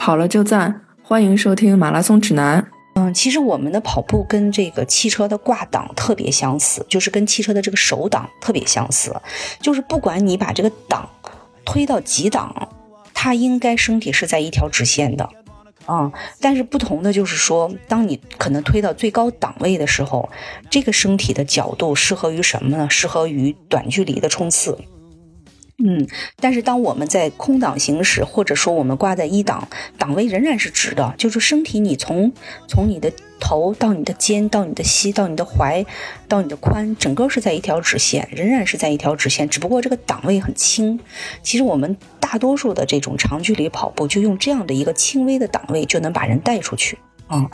跑了就赞，欢迎收听马拉松指南。嗯，其实我们的跑步跟这个汽车的挂档特别相似，就是跟汽车的这个手档特别相似，就是不管你把这个档推到几档，它应该身体是在一条直线的。啊，但是不同的就是说，当你可能推到最高档位的时候，这个身体的角度适合于什么呢？适合于短距离的冲刺。嗯，但是当我们在空档行驶，或者说我们挂在一档，档位仍然是直的，就是身体你从从你的头到你的肩到你的膝到你的踝到你的髋，整个是在一条直线，仍然是在一条直线，只不过这个档位很轻。其实我们大多数的这种长距离跑步，就用这样的一个轻微的档位就能把人带出去。嗯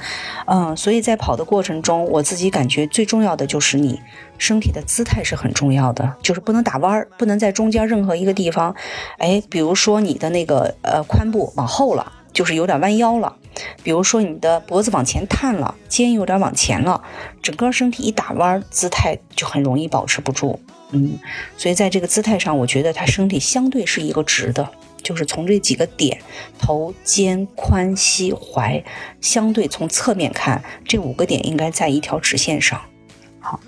嗯，所以在跑的过程中，我自己感觉最重要的就是你身体的姿态是很重要的，就是不能打弯儿，不能在中间任何一个地方，哎，比如说你的那个呃髋部往后了，就是有点弯腰了；比如说你的脖子往前探了，肩有点往前了，整个身体一打弯，姿态就很容易保持不住。嗯，所以在这个姿态上，我觉得他身体相对是一个直的。就是从这几个点，头、肩、髋、膝、踝，相对从侧面看，这五个点应该在一条直线上。好，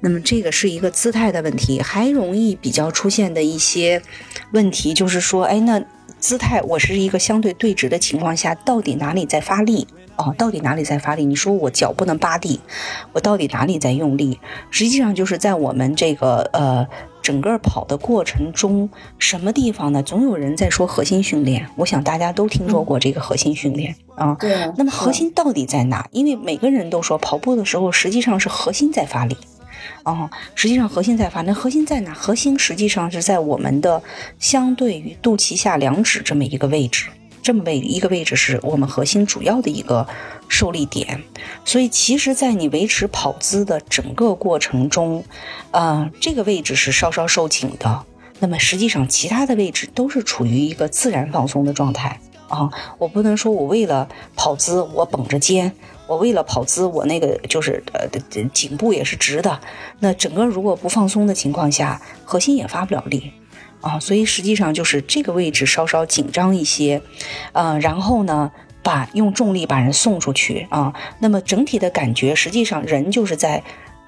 那么这个是一个姿态的问题，还容易比较出现的一些问题，就是说，哎，那姿态我是一个相对对直的情况下，到底哪里在发力？哦，到底哪里在发力？你说我脚不能扒地，我到底哪里在用力？实际上就是在我们这个呃。整个跑的过程中，什么地方呢？总有人在说核心训练，我想大家都听说过这个核心训练啊。对。那么核心到底在哪？因为每个人都说跑步的时候，实际上是核心在发力。哦，实际上核心在发，那核心在哪？核心实际上是在我们的相对于肚脐下两指这么一个位置。这么位一个位置是我们核心主要的一个受力点，所以其实，在你维持跑姿的整个过程中，呃，这个位置是稍稍收紧的。那么实际上，其他的位置都是处于一个自然放松的状态啊。我不能说我为了跑姿我绷着肩，我为了跑姿我那个就是呃颈部也是直的。那整个如果不放松的情况下，核心也发不了力。啊，所以实际上就是这个位置稍稍紧张一些，呃，然后呢，把用重力把人送出去啊。那么整体的感觉，实际上人就是在，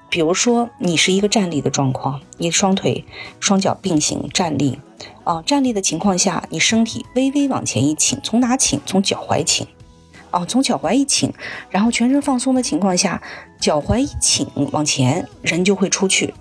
比如说你是一个站立的状况，你双腿双脚并行站立，啊，站立的情况下，你身体微微往前一倾，从哪倾？从脚踝倾，啊，从脚踝一倾，然后全身放松的情况下，脚踝一倾往前，人就会出去。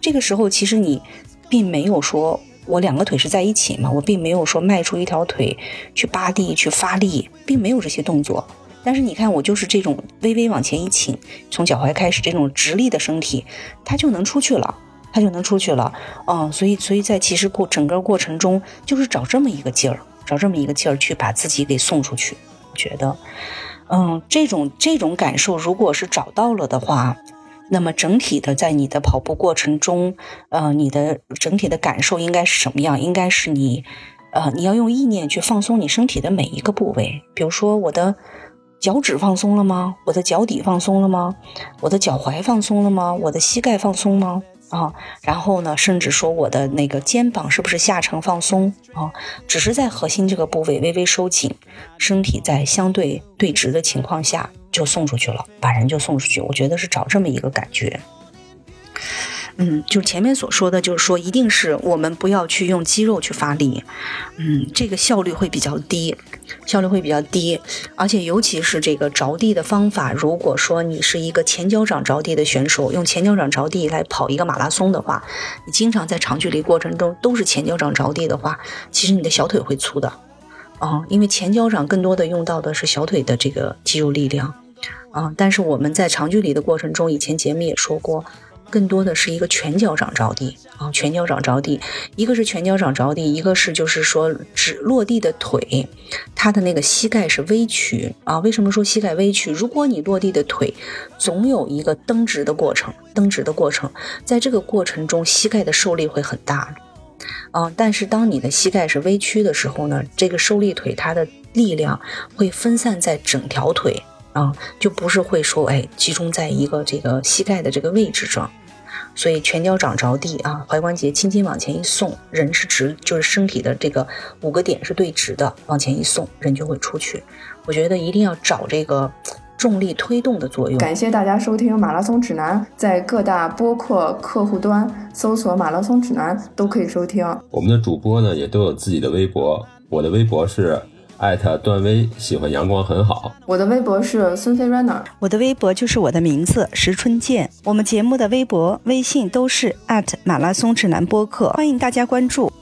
这个时候其实你并没有说。我两个腿是在一起嘛？我并没有说迈出一条腿去扒地去发力，并没有这些动作。但是你看，我就是这种微微往前一倾，从脚踝开始这种直立的身体，它就能出去了，它就能出去了。嗯，所以，所以在其实过整个过程中，就是找这么一个劲儿，找这么一个劲儿去把自己给送出去。我觉得，嗯，这种这种感受，如果是找到了的话。那么整体的在你的跑步过程中，呃，你的整体的感受应该是什么样？应该是你，呃，你要用意念去放松你身体的每一个部位。比如说，我的脚趾放松了吗？我的脚底放松了吗？我的脚踝放松了吗？我的膝盖放松吗？啊，然后呢，甚至说我的那个肩膀是不是下沉放松啊？只是在核心这个部位微微收紧，身体在相对对直的情况下就送出去了，把人就送出去。我觉得是找这么一个感觉。嗯，就前面所说的，就是说，一定是我们不要去用肌肉去发力，嗯，这个效率会比较低，效率会比较低，而且尤其是这个着地的方法，如果说你是一个前脚掌着地的选手，用前脚掌着地来跑一个马拉松的话，你经常在长距离过程中都是前脚掌着地的话，其实你的小腿会粗的，哦，因为前脚掌更多的用到的是小腿的这个肌肉力量，啊，但是我们在长距离的过程中，以前节目也说过。更多的是一个全脚掌着地啊，全脚掌着地，一个是全脚掌着地，一个是就是说只落地的腿，它的那个膝盖是微曲啊。为什么说膝盖微曲？如果你落地的腿总有一个蹬直的过程，蹬直的过程，在这个过程中膝盖的受力会很大啊。但是当你的膝盖是微曲的时候呢，这个受力腿它的力量会分散在整条腿。啊，就不是会说，哎，集中在一个这个膝盖的这个位置上，所以全脚掌着地啊，踝关节轻轻往前一送，人是直，就是身体的这个五个点是对直的，往前一送，人就会出去。我觉得一定要找这个重力推动的作用。感谢大家收听《马拉松指南》，在各大播客客户端搜索“马拉松指南”都可以收听。我们的主播呢也都有自己的微博，我的微博是。艾特段威喜欢阳光很好。我的微博是孙飞 runner，我的微博就是我的名字石春健。我们节目的微博、微信都是艾特马拉松指南播客，欢迎大家关注。